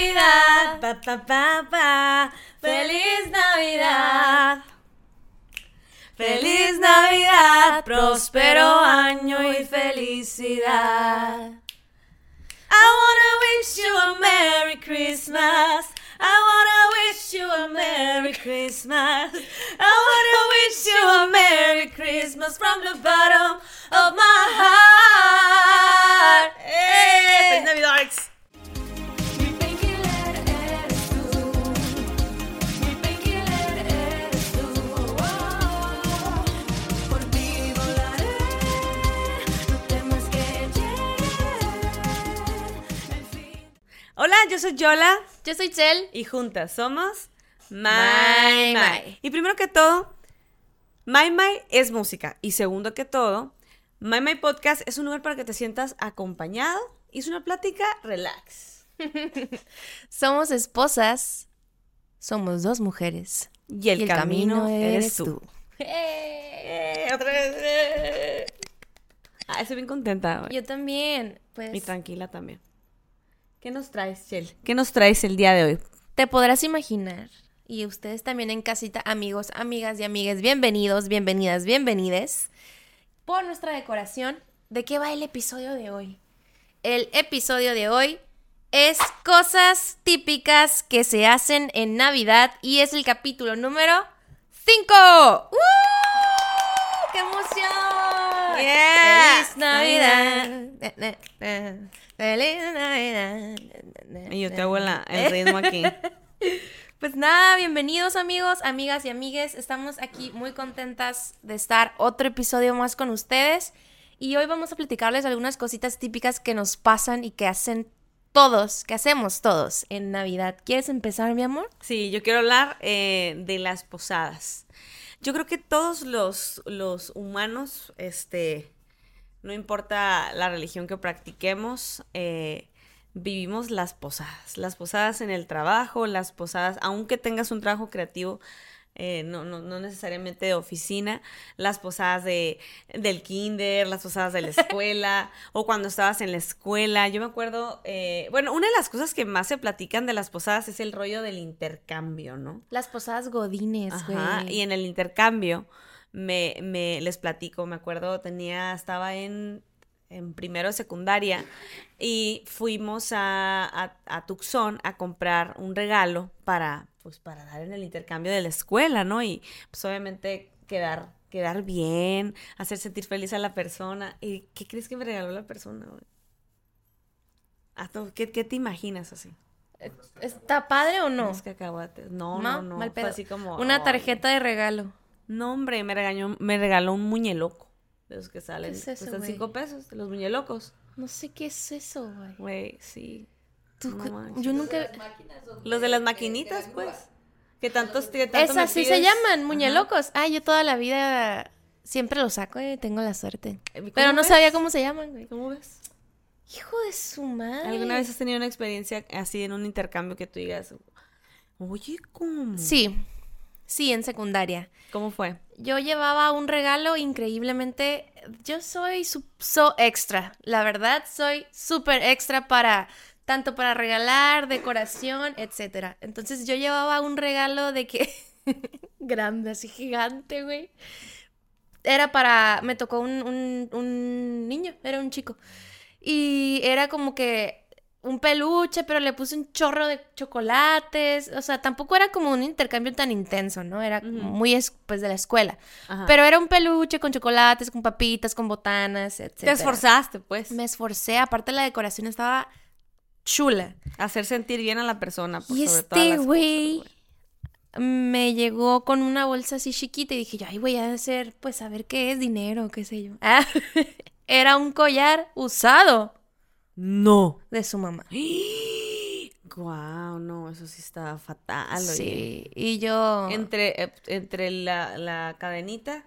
Navidad. Pa, pa, pa, pa. Feliz Navidad. Feliz Navidad, próspero año y felicidad. I wanna wish you a Merry Christmas. I wanna wish you a Merry Christmas. I wanna wish you a Merry Christmas from the bottom of my heart. ¡Eh! ¡Feliz Navidad! Hola, yo soy Yola Yo soy Chel. y juntas somos My My. Y primero que todo, My My es música. Y segundo que todo, My My Podcast es un lugar para que te sientas acompañado y es una plática relax. Somos esposas. Somos dos mujeres. Y el, camino, eres tú. ¡Eh! Eh, otra vez. Ah, estoy bien contenta. güey. Yo también. Pues Y tranquila también. ¿Qué nos traes, Chel? ¿Qué nos traes el día de hoy? te podrás imaginar. Y ustedes también en casita, amigos, amigas y amigues, bienvenidos, bienvenidas, bienvenides. Por nuestra decoración, ¿de qué va el episodio de hoy? El episodio de hoy es cosas típicas que se hacen en Navidad y es el capítulo número 5. ¡Uh! ¡Qué emoción! Yeah. ¡Feliz Navidad! ¡Feliz Navidad! Y yo te hago la- el ritmo aquí. Pues nada, bienvenidos amigos, amigas y amigues. Estamos aquí muy contentas de estar otro episodio más con ustedes. Y hoy vamos a platicarles algunas cositas típicas que nos pasan y que hacen todos, que hacemos todos en Navidad. ¿Quieres empezar, mi amor? Sí, yo quiero hablar eh, de las posadas. Yo creo que todos los, los humanos, este, no importa la religión que practiquemos, eh, vivimos las posadas. Las posadas en el trabajo, las posadas, aunque tengas un trabajo creativo, eh, no, no, no necesariamente de oficina, las posadas de, del kinder, las posadas de la escuela, o cuando estabas en la escuela. Yo me acuerdo, eh, bueno, una de las cosas que más se platican de las posadas es el rollo del intercambio, ¿no? Las posadas godines, güey. Y en el intercambio me, me les platico, me acuerdo, tenía, estaba en, en primero de secundaria y fuimos a, a, a Tucson a comprar un regalo para, pues, para dar en el intercambio de la escuela, ¿no? Y pues obviamente quedar, quedar bien, hacer sentir feliz a la persona. ¿Y qué crees que me regaló la persona? Ah, ¿Qué, qué te imaginas así? ¿Está padre o no? Cacahuates. No, No, no, no. mal Fue pedo. así como. Una tarjeta de regalo. No, hombre, me regañó, me regaló un muñeloco. De los que salen. ¿Qué es eso, cuestan cinco pesos, de los muñelocos. No sé qué es eso, güey. Güey, sí. Tú No. Yo nunca... Los de las maquinitas, pues. Que tantos que tanto Esas sí se llaman, muñelocos. Ah, yo toda la vida siempre los saco y tengo la suerte. ¿Cómo Pero no ves? sabía cómo se llaman, güey. ¿Cómo ves? Hijo de su madre. ¿Alguna vez has tenido una experiencia así en un intercambio que tú digas, oye, ¿cómo? Sí, sí, en secundaria. ¿Cómo fue? Yo llevaba un regalo increíblemente... Yo soy so extra, la verdad, soy súper extra para... Tanto para regalar, decoración, etcétera. Entonces yo llevaba un regalo de que... grande, así gigante, güey. Era para... Me tocó un, un, un niño, era un chico. Y era como que un peluche, pero le puse un chorro de chocolates. O sea, tampoco era como un intercambio tan intenso, ¿no? Era muy es- pues de la escuela. Ajá. Pero era un peluche con chocolates, con papitas, con botanas, etc. te esforzaste, pues. Me esforcé. Aparte la decoración estaba chula. Hacer sentir bien a la persona. Por Y sobre este güey me llegó con una bolsa así chiquita y dije, yo, ay, voy a hacer, pues a ver qué es dinero, qué sé yo. Ah, era un collar usado No. de su mamá. Guau, no, eso sí está fatal. oye. Sí, y yo... Entre, eh, entre la, la cadenita,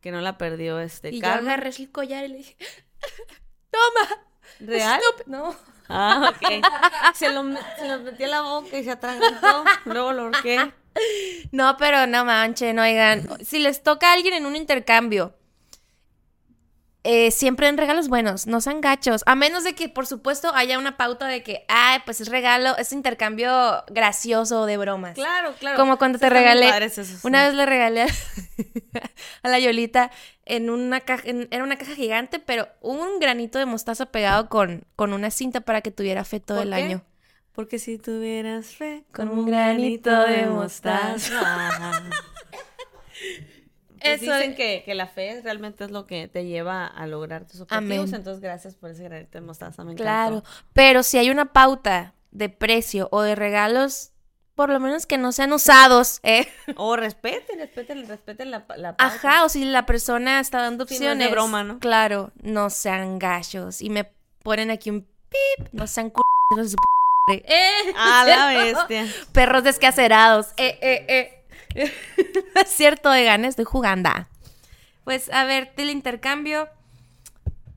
que no la perdió este y yo Carmen. agarré el collar y le dije, toma. ¿Real? estúpido". No. Ah, ok. Se lo, se lo metí a la boca y se atragantó. Luego lo horqué. No, pero no manchen, oigan. Si les toca a alguien en un intercambio eh, siempre en regalos buenos, no sean gachos. A menos de que, por supuesto, haya una pauta de que, ay, pues es regalo, es intercambio gracioso de bromas. Claro, claro. Como cuando te regalé. esos, Una sí. vez le regalé a, la Yolita en una caja, en- era una caja gigante, pero un granito de mostaza pegado con, con una cinta para que tuviera fe todo ¿Por el qué? año. Porque si tuvieras fe Con un granito de mostaza. Eso- dicen que, que la fe realmente es lo que te lleva a lograr tus objetivos. Amén. Entonces, gracias por ese granito de mostaza. Me Claro, pero si hay una pauta de precio o de regalos, por lo menos que no sean usados, ¿eh? O respeten, respeten, respeten la, la pauta. Ajá, o si la persona está dando no es de opciones. broma, ¿no? Claro, no sean gachos. Y me ponen aquí un pip, no sean p- ¡Eh! A la bestia. Perros descacerados. Eh, eh, eh. Es cierto, Egan, estoy jugando. Pues, a ver, del intercambio,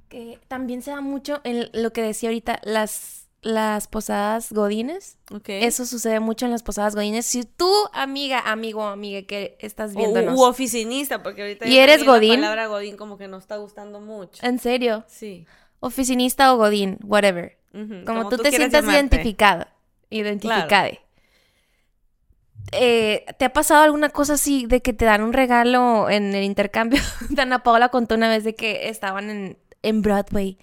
que también se da mucho en lo que decía ahorita, las, las posadas godines. Ok. Eso sucede mucho en las posadas godines. Si tú, amiga, amigo, amiga, que estás O- viéndonos, u oficinista, porque ahorita ¿Y eres godín? La palabra godín como que no está gustando mucho. en serio, Sí. oficinista o godín, whatever. Ujú, Como, tú, te quieras sientas llamarte. identificado, identificada. Eh, ¿Te ha pasado alguna cosa así de que te dan un regalo en el intercambio? Dana Paola contó una vez de que estaban en, en Broadway,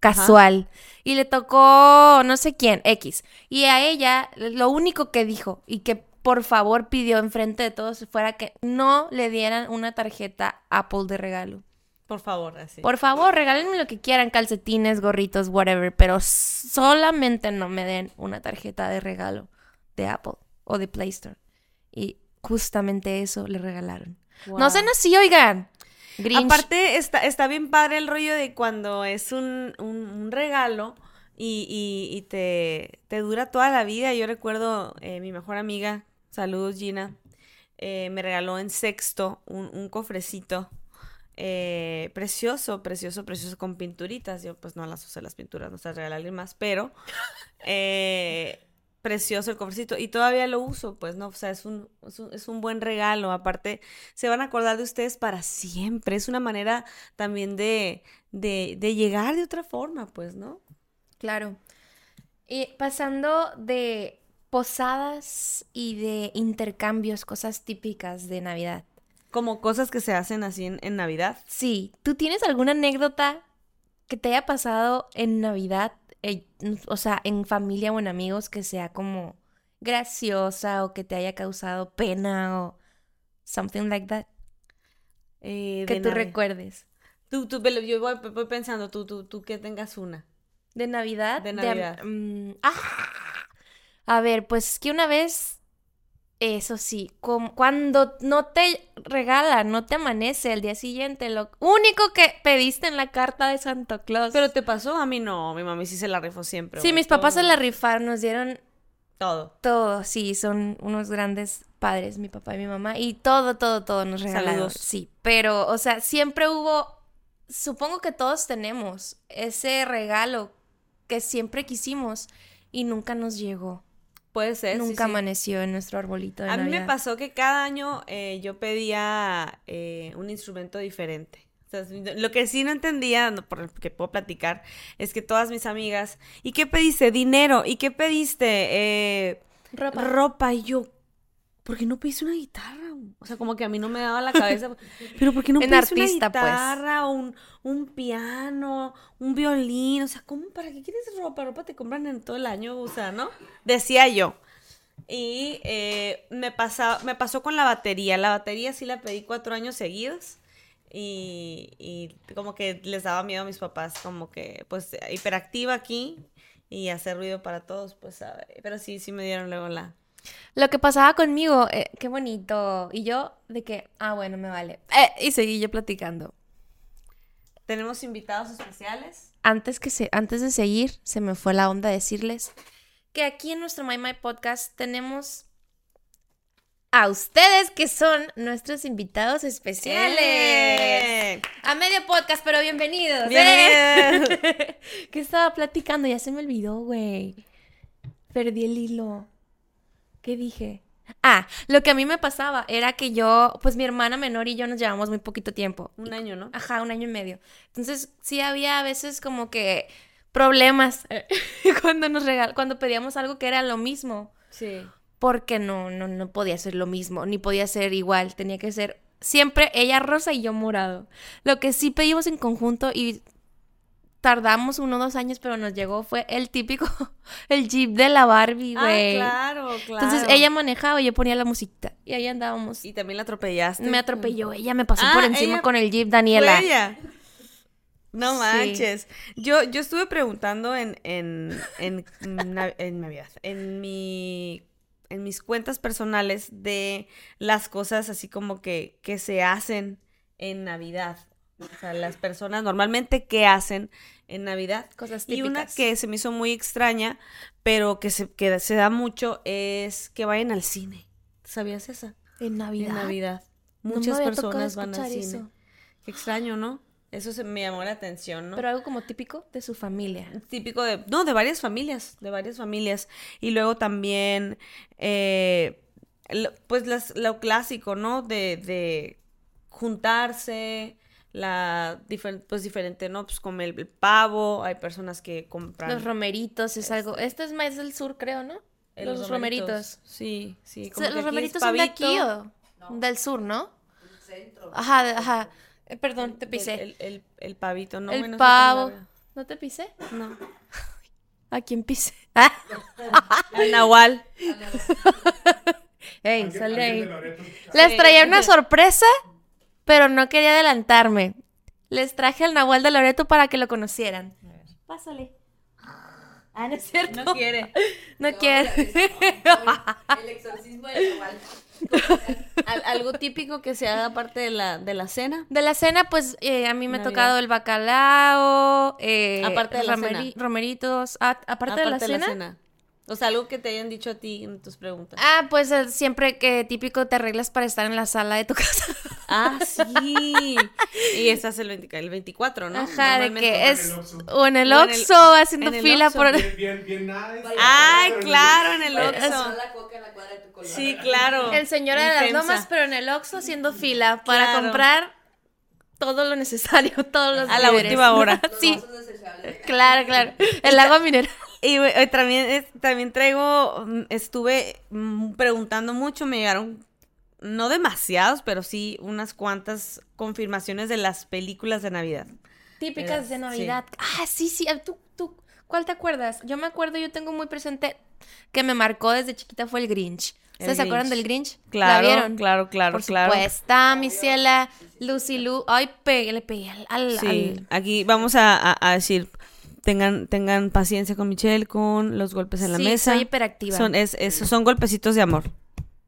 casual, y le tocó no sé quién, X. Y a ella lo único que dijo y que por favor pidió enfrente de todos fuera que no le dieran una tarjeta Apple de regalo. Por favor, así. Por favor, regálenme lo que quieran, calcetines, gorritos, whatever, pero solamente no me den una tarjeta de regalo de Apple o de Play Store. Y justamente eso le regalaron. No Wow. sean así, oigan. Grinch. Aparte, está, está bien padre el rollo de cuando es un, un- un regalo y, y- y te, te dura toda la vida. Yo recuerdo eh, mi mejor amiga, saludos Gina, eh, me regaló en sexto un, un cofrecito eh, precioso, precioso, precioso, con pinturitas. Yo pues no las usé las pinturas, no se alguien más, pero eh, precioso el cofrecito. Y todavía lo uso, pues no, o sea, es un, es un, es un buen regalo. Aparte, se van a acordar de ustedes para siempre. Es una manera también de, de, de llegar de otra forma, pues, ¿no? Claro. Y pasando de posadas y de intercambios, cosas típicas de Navidad. Como cosas que se hacen así en, en Navidad. Sí, ¿tú tienes alguna anécdota que te haya pasado en Navidad, eh, o sea, en familia o en amigos, que sea como graciosa o que te haya causado pena o something like that? eh, Que tú recuerdes. Tú, tú, yo voy, voy pensando, tú, tú, tú que tengas una. ¿De Navidad? De Navidad. mm, ¡ah! A ver, pues que una vez, eso sí, como cuando no te regalan, no te amanece el día siguiente, lo único que pediste en la carta de Santa Claus. ¿Pero te pasó? A mí no, mi mami sí se la rifó siempre. sí, mis papás se la rifaron, nos dieron Todo. todo, sí, son unos grandes padres, mi papá y mi mamá, y todo, todo, todo nos regalaron. Saludos. Sí, pero, o sea, siempre hubo, supongo que todos tenemos ese regalo que siempre quisimos y nunca nos llegó. Puede ser. Nunca sí. amaneció en nuestro arbolito de A mí me pasó que cada año eh, yo pedía eh, un instrumento diferente. O sea, lo que sí no entendía, no, por que puedo platicar, es que todas mis amigas, ¿y qué pediste? Dinero. ¿Y qué pediste? Eh, Ropa. ropa. Y yo, ¿por qué no pediste una guitarra? O sea, como que a mí no me daba la cabeza. Pero ¿por qué no pediste artista, una pues. guitarra o un, un piano, un violín? O sea, ¿cómo? ¿Para qué quieres ropa? Ropa te compran en todo el año, o sea, ¿no? Decía yo. Y eh, me, pasa, me pasó con la batería. La batería sí la pedí cuatro años seguidos. Y, y como que les daba miedo a mis papás, como que, pues, hiperactiva aquí y hacer ruido para todos, pues, ¿sabe? pero sí, sí me dieron luego la... Lo que pasaba conmigo, eh, qué bonito. Y yo, de que, ah, bueno, me vale. Eh, y seguí yo platicando. Tenemos invitados especiales. Antes, que se, antes de seguir, se me fue la onda decirles que aquí en nuestro My My Podcast tenemos a ustedes que son nuestros invitados especiales. ¡Eh! A medio podcast, pero bienvenidos. ¿eh? Bienvenidos. ¿Qué estaba platicando? Ya se me olvidó, güey. Perdí el hilo. ¿Qué dije? Ah, lo que a mí me pasaba era que yo, pues mi hermana menor y yo nos llevamos muy poquito tiempo. Un año, ¿no? Ajá, un año y medio. Entonces, sí había a veces como que problemas eh, cuando nos regal cuando pedíamos algo que era lo mismo, Sí. porque no, no, no podía ser lo mismo, ni podía ser igual, tenía que ser siempre ella rosa y yo morado. Lo que sí pedimos en conjunto y tardamos uno o dos años, pero nos llegó fue el típico, el jeep de la Barbie, güey. Ah, claro, claro. Entonces ella manejaba y yo ponía la musiquita y ahí andábamos. Y también la atropellaste. Me atropelló, ella me pasó Ah, por encima ella- con el jeep ¿Fue Daniela. ella? No Sí. manches. Yo, yo estuve preguntando en, en, en, en Navidad, en mi, en mis cuentas personales de las cosas así como que, que se hacen en Navidad. O sea, las personas normalmente qué hacen en Navidad. Cosas Y una típicas. que se me hizo muy extraña, pero que se, que se da mucho, es que vayan al cine. ¿Sabías esa? En Navidad. En Navidad. Muchas personas van al cine. eso. Qué extraño, ¿no? Eso se me llamó la atención, ¿no? Pero algo como típico de su familia. Típico de, no, de varias familias, de varias familias. Y luego también, eh, pues las- lo clásico, ¿no? De, de juntarse, la, difer- pues diferente, ¿no? Pues como el, el pavo, hay personas que compran. Los romeritos es algo. Este es más del sur, creo, ¿no? eh, los romeritos. Sí, sí. O como sea, que los romeritos son de aquí o del sur, ¿no? Ajá, de- ajá. Eh, perdón, te el- pisé. El, el- el pavito, ¿no? El Bueno, pavo. ¿No te pisé? No. ¿A quién pisé? Ah. El nahual. Ey, sal de ahí. Les traía una sorpresa, pero no quería adelantarme. Les traje al Nahual de Loreto para que lo conocieran. Pásale. Ah, no es cierto. No quiere. No quiere. El exorcismo de Nahual. Al- algo típico que se haga aparte de la, de la cena. De la cena, pues eh, a mí me ha tocado el bacalao, eh, Aparte de la romeri- cena. romeritos. Ah, aparte, de la cena. O sea, algo que te hayan dicho a ti en tus preguntas. Ah, pues siempre que típico te arreglas para estar en la sala de tu casa. Ah, sí. y estás el, 20 el 24, ¿no? Ajá, de que es o en el Oxxo haciendo en el fila Oxxo. por Bien, bien, bien nice. Ay, claro, en el Oxxo. echar la coca en la cuadra de tu colonia. Sí, claro. el señor de las lomas, pero en el Oxxo haciendo fila para Claro. comprar todo lo necesario, todos los A la última hora. Sí, claro, claro. El agua mineral. Y eh, también, es- también traigo, mm, estuve mm, preguntando mucho, me llegaron, no demasiados, pero sí unas cuantas confirmaciones de las películas de Navidad. Típicas de Sí. Navidad. Ah, sí, sí. ah, ¿Tú, tú, ¿Cuál te acuerdas? Yo me acuerdo, yo tengo muy presente que me marcó desde chiquita fue el Grinch. ¿Ustedes se acuerdan del Grinch? Claro, ¿La vieron? claro, claro, Por claro. supuesto, mi ciela, Lucy Lu. Ay, pegué, le pegué al... al- Sí, al- aquí vamos a, a- a decir, tengan, tengan paciencia con Michelle, con los golpes en la Sí, mesa. soy hiperactiva. Son, es, son golpecitos de amor.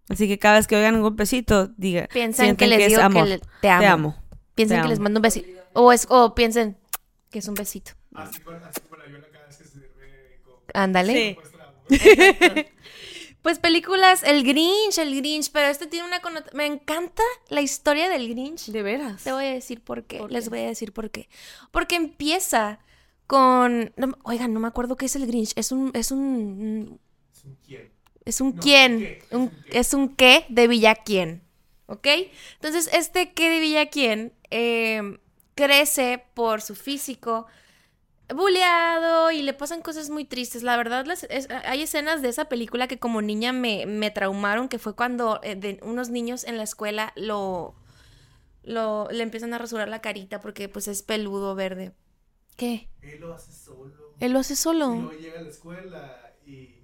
Así que cada vez que oigan un golpecito, diga, Piensan sienten que les es digo amor. que le- te amo. Te amo. Piensen te que les mando un besito. O, es, o piensen que es un besito. Así con, así con la viola cada vez que se sirve con Ándale. Sí. Pues películas, el Grinch, el Grinch, pero este tiene una connotación... Me encanta la historia del Grinch. De veras. Te voy a decir por qué. ¿Por Les qué? voy a decir por qué. Porque empieza con. no oigan, no me acuerdo qué es el Grinch. Es un. Es un. Es un quién. Es un No, quién. ¿qué? Es un- un qué. es un qué de Villa quién. ¿Ok? Entonces, este qué de Villa quién eh, crece por su físico buleado y le pasan cosas muy tristes. La verdad, las- es- hay escenas de esa película que como niña me, me traumaron, que fue cuando eh, de unos niños en la escuela lo, lo le empiezan a rasurar la carita porque pues es peludo verde. ¿Qué? Él lo hace solo. Él lo hace Y solo. luego llega a la escuela y,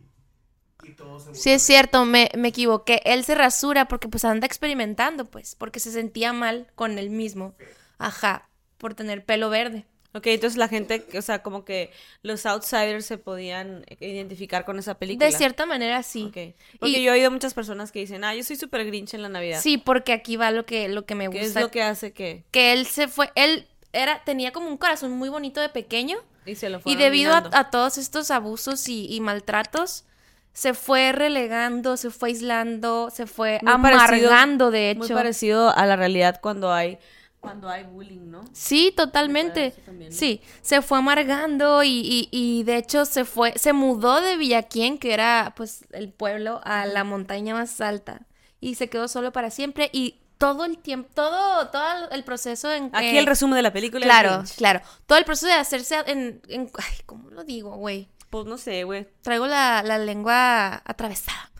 y todo se Sí, es cierto, me, me equivoqué. Él se rasura porque pues anda experimentando, pues, porque se sentía mal con él mismo. Ajá, por tener pelo verde. Ok, entonces la gente, o sea, como que los outsiders se podían identificar con esa película. De cierta manera sí. Ok. Porque Y- yo he oído muchas personas que dicen, ah, yo soy súper grinch en la Navidad. Sí, porque aquí va lo que, lo que me ¿Qué gusta. es lo que hace que? Que él se fue, él era, tenía como un corazón muy bonito de pequeño. Y se lo Y fueron debido a, todos estos abusos y, y maltratos, se fue relegando, se fue aislando, se fue Muy parecido- amargando, de Muy hecho. parecido a la realidad cuando hay cuando hay bullying, ¿no? Sí, totalmente. eso también, ¿no? Sí, se fue amargando y, y- y de hecho se fue, se mudó de Villaquien, que era pues el pueblo, a la montaña más alta. Y se quedó solo para siempre y todo el tiempo, todo, todo el proceso en Aquí eh, el resumen de la película. Claro, claro. Todo el proceso de hacerse en, en- ay, ¿cómo lo digo, güey? Pues no sé, güey. Traigo la, la lengua atravesada.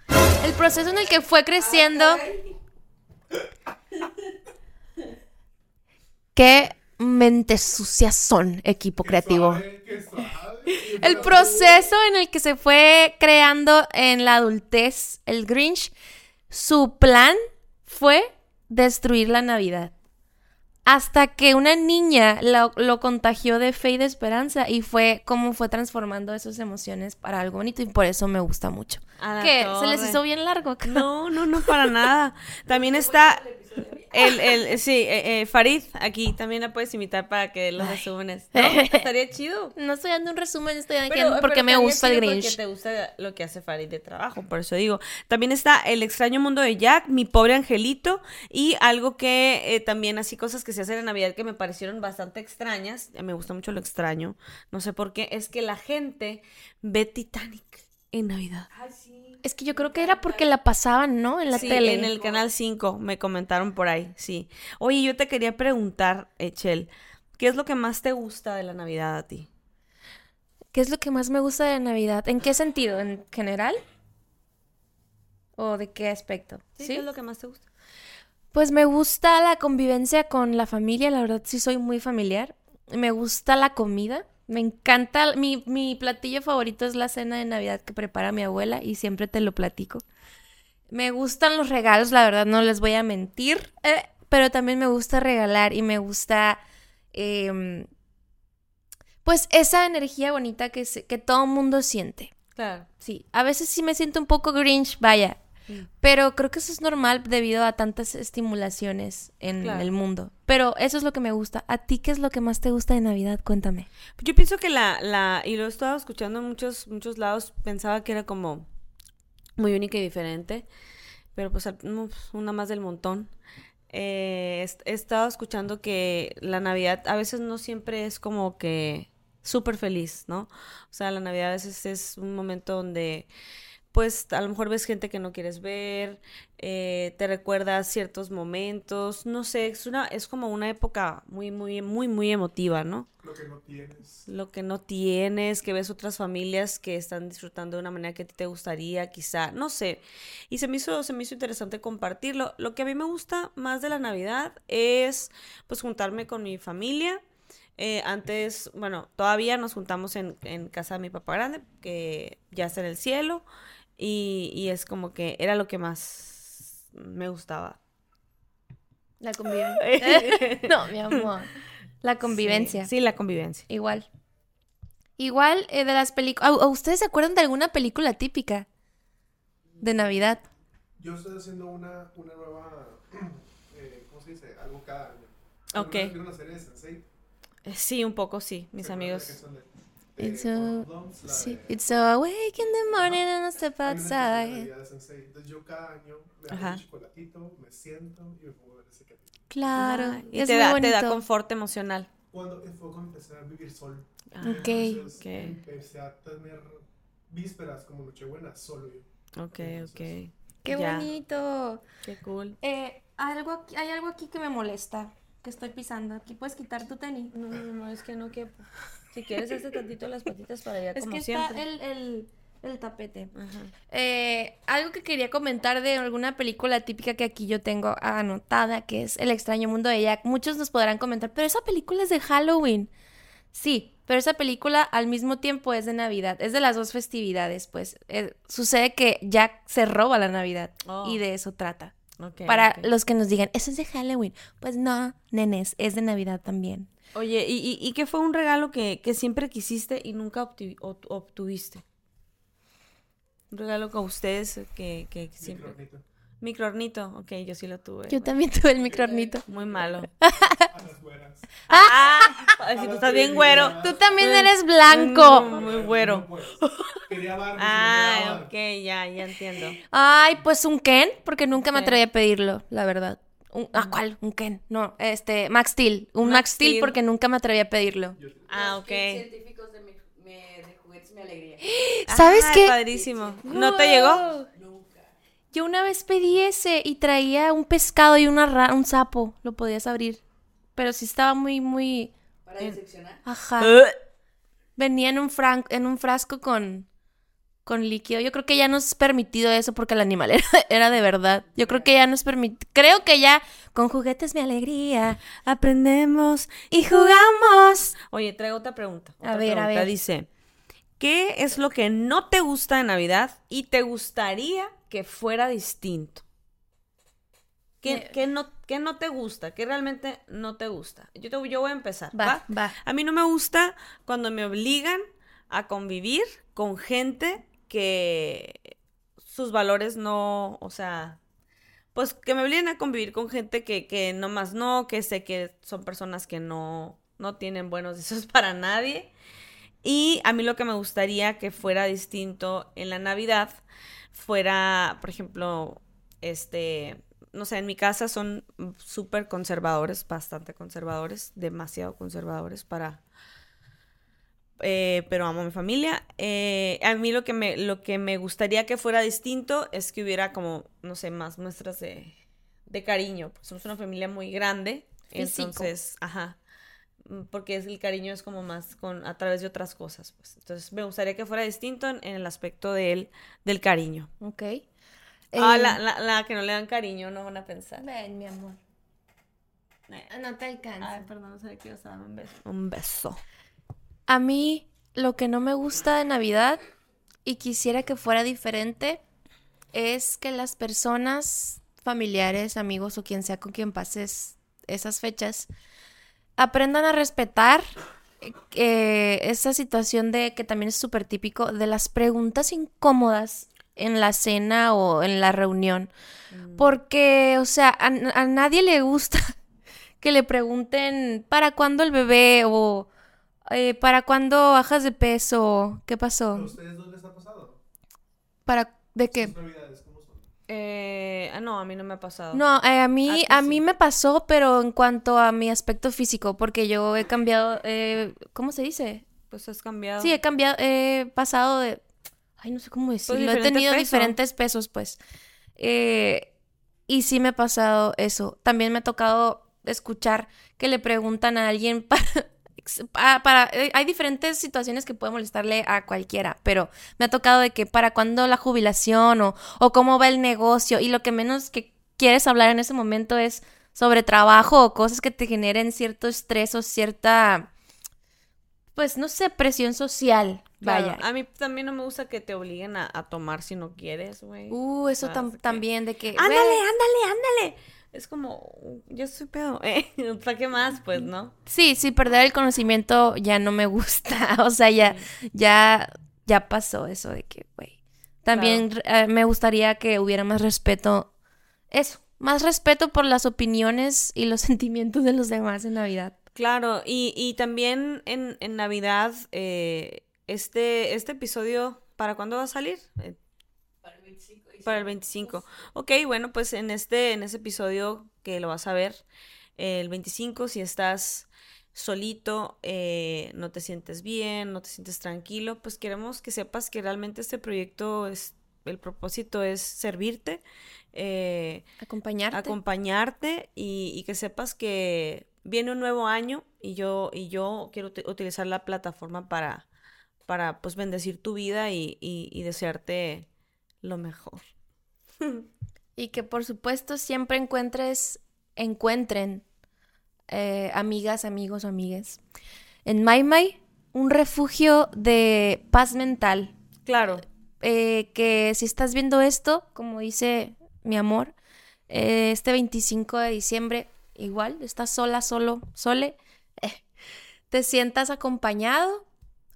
El proceso en el que fue creciendo. Qué mentes sucias son, equipo creativo. El proceso en el que se fue creando en la adultez el Grinch, su plan fue destruir la Navidad. Hasta que una niña lo, lo contagió de fe y de esperanza y fue como fue transformando esas emociones para algo bonito y por eso me gusta mucho. ¿Qué? ¿Se les hizo bien largo? No, no, no, para nada. También está el, el, sí, eh, eh, Farid, aquí también la puedes imitar para que los resúmenes. ¿no? Estaría chido. No estoy dando un resumen, estoy dando porque me gusta el Grinch. Porque te gusta lo que hace Farid de trabajo, por eso digo. También está El extraño mundo de Jack, Mi pobre angelito, y algo que eh, también así cosas que se hacen en Navidad que me parecieron bastante extrañas. Me gusta mucho lo extraño, no sé por qué, es que la gente ve Titanic en Navidad. Es que yo creo que era porque la pasaban, ¿no? En la Sí, tele. en el canal 5 me comentaron por ahí, sí. Oye, yo te quería preguntar, Echel, ¿qué es lo que más te gusta de la Navidad a ti? ¿Qué es lo que más me gusta de Navidad? ¿En qué sentido? ¿En general? ¿O de qué aspecto? ¿Qué es lo que más te gusta? Pues me gusta la convivencia con la familia, la verdad sí soy muy familiar. Me gusta la comida, me encanta, mi, mi platillo favorito es la cena de Navidad que prepara mi abuela y siempre te lo platico. Me gustan los regalos, la verdad no les voy a mentir, eh, pero también me gusta regalar y me gusta em, pues esa energía bonita que, se- que todo mundo siente. Claro. Sí, a veces sí me siento un poco grinch, vaya. Pero creo que eso es normal debido a tantas estimulaciones en Claro. el mundo. Pero eso es lo que me gusta. ¿A ti qué es lo que más te gusta de Navidad? Cuéntame. Yo pienso que la, la, y lo he estado escuchando en muchos, muchos lados, pensaba que era como muy única y diferente, pero pues pues, una más del montón. Eh, he, estado escuchando que la Navidad a veces no siempre es como que súper feliz, ¿no? O sea, la Navidad a veces es un momento donde pues a lo mejor ves gente que no quieres ver, eh, te recuerda ciertos momentos, no sé, es una, es como una época muy, muy, muy, muy emotiva, ¿no? Lo que no tienes. lo que no tienes, que ves otras familias que están disfrutando de una manera que a ti te gustaría, quizá, no sé. Y se me hizo, se me hizo interesante compartirlo. Lo que a mí me gusta más de la Navidad es pues juntarme con mi familia. Eh, antes, bueno, todavía nos juntamos en, en casa de mi papá grande, que ya está en el cielo, y, y es como que era lo que más me gustaba. La convivencia. no, mi amor. La convivencia. Sí, la convivencia. Igual. Igual eh, de las películas. ¿Ustedes se acuerdan de alguna película típica de Navidad? Yo estoy haciendo una, una nueva. eh, ¿Cómo se dice? Algo cada año. Ok. Eh, Sí, un poco, sí, mis ¿Se acuerdan amigos. It's sí, de- it's so awake in the morning and I step outside. Navidad de Sensei. Entonces yo cada año me hago Ajá. un chocolatito, me siento y me pongo a ver ese capítulo. Claro, Ah, y es te muy da, bonito. te da confort emocional. Cuando fue cuando empecé a vivir solo. Ok. Entonces, Ok. Empecé a tener vísperas como Nochebuena solo yo. Ok, ok. Qué Ya, bonito. Qué cool. Eh, hay algo aquí, hay algo aquí que me molesta, que estoy pisando. Aquí puedes quitar tu tenis. No, no, no, es que no quepo. Si quieres, hazte tantito las patitas para allá, Es como que siempre. está el, el, el tapete. Ajá. Eh, algo que quería comentar de alguna película típica que aquí yo tengo anotada, que es El extraño mundo de Jack. Muchos nos podrán comentar, pero esa película es de Halloween. Sí, pero esa película al mismo tiempo es de Navidad. Es de las dos festividades, pues. Eh, sucede que Jack se roba la Navidad Oh. y de eso trata. Ok, Para los que nos digan, eso es de Halloween. Pues no, nenes, es de Navidad también. Oye, ¿y, y, y qué fue un regalo que, que siempre quisiste y nunca obtu- ob- obtuviste? Un regalo con ustedes que, que siempre... Microornito. Microornito, ok, yo sí lo tuve. Yo también tuve el microornito. Muy malo. A las güeras. ah, ay, si tú estás bien güero. Tú también eres blanco. Muy, muy güero. Pues, Quería. Ah, ok, ya, ya entiendo. Ay, pues un Ken, porque nunca me atreví a pedirlo, la verdad. Un, ¿Ah, cuál? Un Ken. No, este, Max Steel. Un Max Max, Steel Steel. porque nunca me atreví a pedirlo. Ah, ok. científicos de, mi, me- de juguetes mi alegría. ¿Sabes Ah, qué? Padrísimo. ¿No te llegó? Wow. Yo una vez pedí ese y traía un pescado y una ra- un sapo. Lo podías abrir. Pero sí estaba muy, muy... Para diseccionar. Ajá. Uh, Venía en un, fran- en un frasco con, con líquido. Yo creo que ya no es permitido eso porque el animal era, era de verdad. Yo creo que ya no es permitido. Creo que ya con juguetes mi alegría. aprendemos y jugamos. Oye, traigo otra pregunta. A ver, a ver. Dice, ¿qué es lo que no te gusta de Navidad y te gustaría que fuera distinto? ¿Qué, Me- qué no, qué no te gusta? ¿Qué realmente no te gusta? Yo, te, yo voy a empezar. Va, ¿va? va. A mí no me gusta cuando me obligan a convivir con gente que sus valores no, o sea, pues que me obliguen a convivir con gente que, que nomás no, que sé que son personas que no, no tienen buenos deseos para nadie. Y a mí lo que me gustaría que fuera distinto en la Navidad fuera, por ejemplo, este, no sé, en mi casa son súper conservadores, bastante conservadores, demasiado conservadores para... eh, pero amo a mi familia. Eh, a mí lo que, me, lo que me gustaría que fuera distinto es que hubiera como, no sé, más muestras de, de cariño. Pues somos una familia muy grande. Físico. Entonces, ajá. Porque es, el cariño es como más con, a través de otras cosas. Pues. Entonces me gustaría que fuera distinto en, en el aspecto del, del cariño. Ok. Ah, Eh, la, la, la que no le dan cariño, no van a pensar. Ven, mi amor. Eh, No te alcanza. Ay, perdón, no sé qué dar un beso. Un beso. A mí lo que no me gusta de Navidad y quisiera que fuera diferente es que las personas, familiares, amigos o quien sea con quien pases esas fechas, aprendan a respetar eh, esa situación de que también es súper típico de las preguntas incómodas en la cena o en la reunión. Porque, o sea, a, a nadie le gusta que le pregunten ¿para cuándo el bebé? o eh, ¿para cuándo bajas de peso? ¿Qué ¿A pasó? ustedes dos les ha pasado? ¿Para de qué? Eh, ah, no, a mí no me ha pasado. No, eh, a mí, ¿A a sí? mí me pasó, pero en cuanto a mi aspecto físico, porque yo he cambiado, eh, ¿cómo se dice? Pues has cambiado. Sí, he cambiado, he pasado de, ay, no sé cómo decirlo, he Pues diferente tenido peso. diferentes pesos, pues. Eh, y sí me ha pasado eso. También me ha tocado escuchar que le preguntan a alguien para... pa- para eh, hay diferentes situaciones que puede molestarle a cualquiera, pero me ha tocado de que para cuándo la jubilación o, o cómo va el negocio y lo que menos que quieres hablar en ese momento es sobre trabajo o cosas que te generen cierto estrés o cierta, pues no sé, presión social. Claro, Vaya. A mí también no me gusta que te obliguen a, a tomar si no quieres, güey. Uh, eso tam- que- también de que... ándale, ándale, ándale. Es como, uh, yo soy pedo. Eh, ¿Para qué más? Pues, ¿no? Sí, sí, perder el conocimiento ya no me gusta. O sea, ya, ya, ya pasó eso de que, güey. También eh, me gustaría que hubiera más respeto. Eso, más respeto por las opiniones y los sentimientos de los demás en Navidad. Claro, y, y también en, en Navidad, eh, este, este episodio, ¿para cuándo va a salir? Eh, Para el 25. y Para el 25. Ok, bueno, pues en este, en ese episodio que lo vas a ver, eh, el 25, si estás solito, eh, no te sientes bien, no te sientes tranquilo, pues queremos que sepas que realmente este proyecto es, el propósito es servirte, eh, Acompañarte. acompañarte y, y que sepas que viene un nuevo año y yo, y yo quiero uti- utilizar la plataforma para, para pues bendecir tu vida y, y- y desearte lo mejor. Y que por supuesto siempre encuentres, encuentren eh, amigas, amigos o amigues. En Maimai, un refugio de paz mental. Claro, eh, que si estás viendo esto, como dice mi amor, eh, este 25 de diciembre, igual, estás sola, solo, sole, te sientas acompañado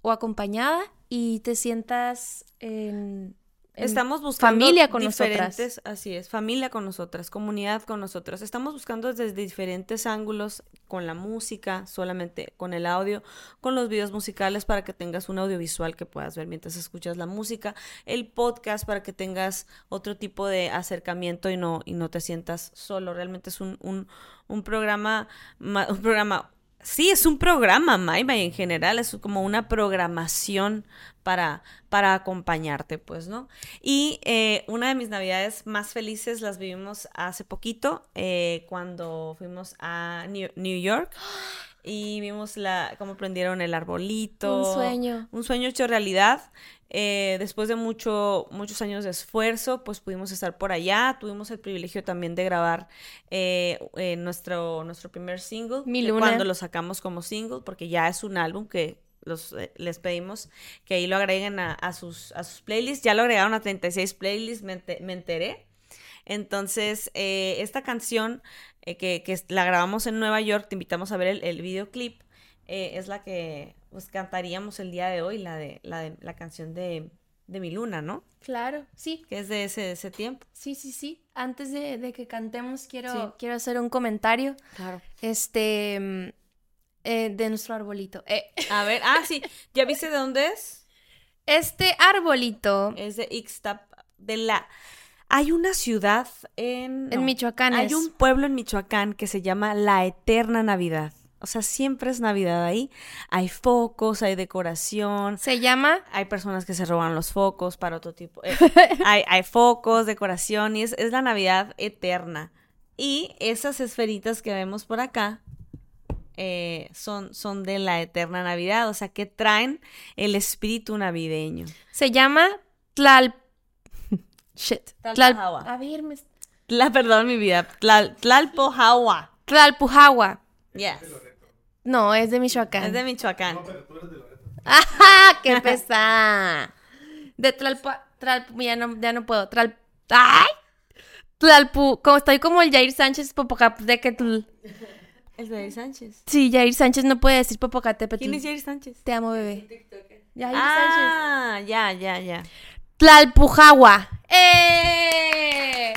o acompañada y te sientas en en Estamos buscando familia con nosotras. diferentes, así es, familia con nosotras, comunidad con nosotras. Estamos buscando desde diferentes ángulos con la música, solamente con el audio, con los videos musicales para que tengas un audiovisual que puedas ver mientras escuchas la música, el podcast para que tengas otro tipo de acercamiento y no y no te sientas solo. Realmente es un, un, un programa ma- un programa Sí, es un programa, Maima, y en general es como una programación para, para acompañarte, pues, ¿no? Y eh, una de mis navidades más felices las vivimos hace poquito, eh, cuando fuimos a New, New York y vimos la, cómo prendieron el arbolito. Un sueño. Un sueño hecho realidad. Eh, después de mucho, muchos años de esfuerzo, pues pudimos estar por allá. Tuvimos el privilegio también de grabar eh, eh, nuestro, nuestro primer single. Mi Luna. Cuando lo sacamos como single, porque ya es un álbum que los, eh, les pedimos que ahí lo agreguen a, a sus, a sus playlists. Ya lo agregaron a 36 playlists, me, me enteré. Entonces, eh, esta canción eh, que, la grabamos en Nueva York, te invitamos a ver el, el videoclip, eh, es la que pues, cantaríamos el día de hoy, la de la, de, la canción de, de Mi Luna, ¿no? Claro, sí, Que es de ese, de ese tiempo. sí, sí, sí. Antes de, de que cantemos, quiero, Sí. quiero hacer un comentario. Claro. Este. mm, eh, de nuestro arbolito. A ver, ah, sí, ¿ya viste de dónde es? Este arbolito Es de Ixtap, de la... Hay una ciudad en... en no, Michoacán Hay un pueblo en Michoacán que se llama La Eterna Navidad. O sea, siempre es Navidad ahí. Hay focos, hay decoración. se llama Hay personas que se roban los focos para otro tipo. eh, hay, hay focos, decoración y es, es la Navidad eterna. Y esas esferitas que vemos por acá eh, son, son de la eterna Navidad. O sea, que traen el espíritu navideño. Se llama Tlal. Shit. Tlal- Tlalpujahua. A ver, me... La, perdón, mi vida. Tlal, Tlalpujahua. Tlalpujahua. Yes. No, es de Michoacán. Es de Michoacán. No, pero tú eres de Loreto. ¡Ajá! ¡Qué pesada! De Tlalpu... Tlalpu... Ya no, ya no puedo. Tral... ¡Ay! Tlalpu... Como estoy como el Jair Sánchez Popocatépetl. El de Sánchez. Sí, Jair Sánchez no puede decir Popocatépetl. ¿Quién es Jerry Sánchez? Te amo, bebé. Jair Sánchez. Ah, ya, ya, ya. Tlalpujahua. ¡Eh!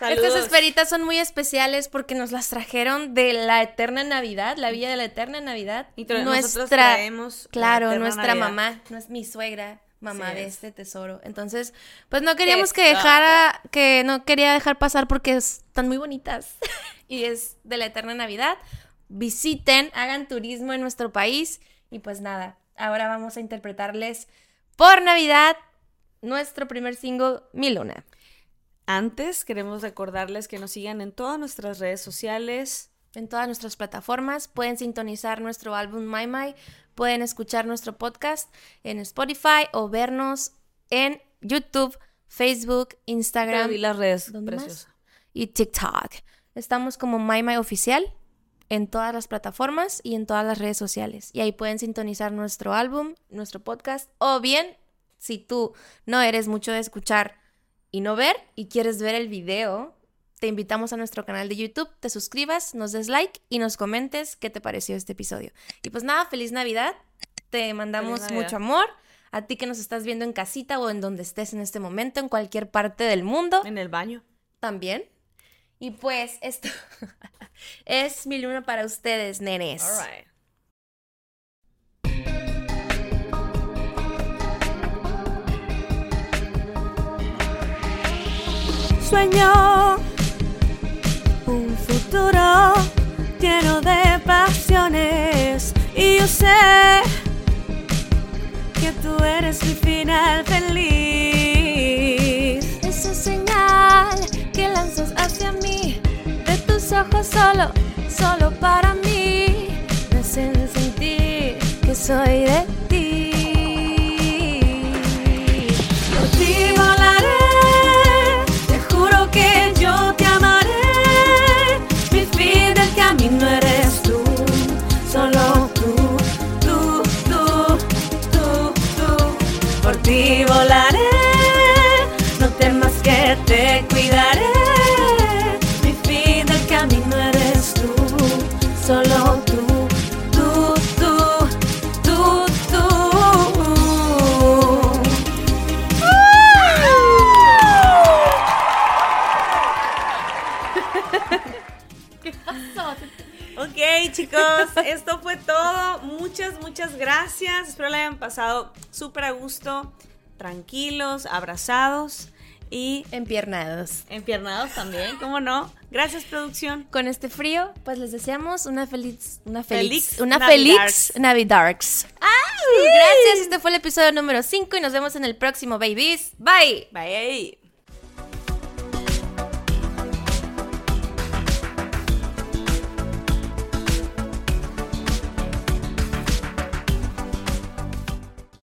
Estas Saludos. esferitas son muy especiales porque nos las trajeron de la eterna Navidad, la villa de la eterna Navidad. Y tra- nosotros traemos la claro, nuestra Navidad. mamá, no es mi suegra, mamá Sí de es. este tesoro. Entonces, pues no queríamos que dejara, que no quería dejar pasar porque están muy bonitas y es de la eterna Navidad. Visiten, hagan turismo en nuestro país y pues nada, ahora vamos a interpretarles por Navidad nuestro primer single, Mi Luna. Antes queremos recordarles que nos sigan en todas nuestras redes sociales. en todas nuestras plataformas. Pueden sintonizar nuestro álbum My My, pueden escuchar nuestro podcast en Spotify o vernos en YouTube, Facebook, Instagram di las redes, ¿Dónde más? preciosa. y TikTok. Estamos como My My Oficial en todas las plataformas y en todas las redes sociales. Y ahí pueden sintonizar nuestro álbum, nuestro podcast, o bien, si tú no eres mucho de escuchar y no ver y quieres ver el video, te invitamos a nuestro canal de YouTube, te suscribas, nos des like y nos comentes qué te pareció este episodio. Y pues nada, feliz Navidad. Te mandamos Navidad. mucho amor. A ti que nos estás viendo en casita o en donde estés en este momento, en cualquier parte del mundo En el baño. también. Y pues esto es mi luna para ustedes, nenes. All right. Sueño. Un futuro lleno de pasiones. Y yo sé que tú eres mi final feliz. Esa señal que lanzas hacia mí, de tus ojos solo, solo para mí, me hacen sentir que soy de Muchas, gracias. Espero la hayan pasado súper a gusto, tranquilos, abrazados y Empiernados. empiernados también, ¿cómo no? Gracias, producción. Con este frío, pues les deseamos una feliz, una feliz, una Navidarks. feliz Navidarks. Gracias, este fue el episodio número 5 y nos vemos en el próximo, babies. Bye. Bye.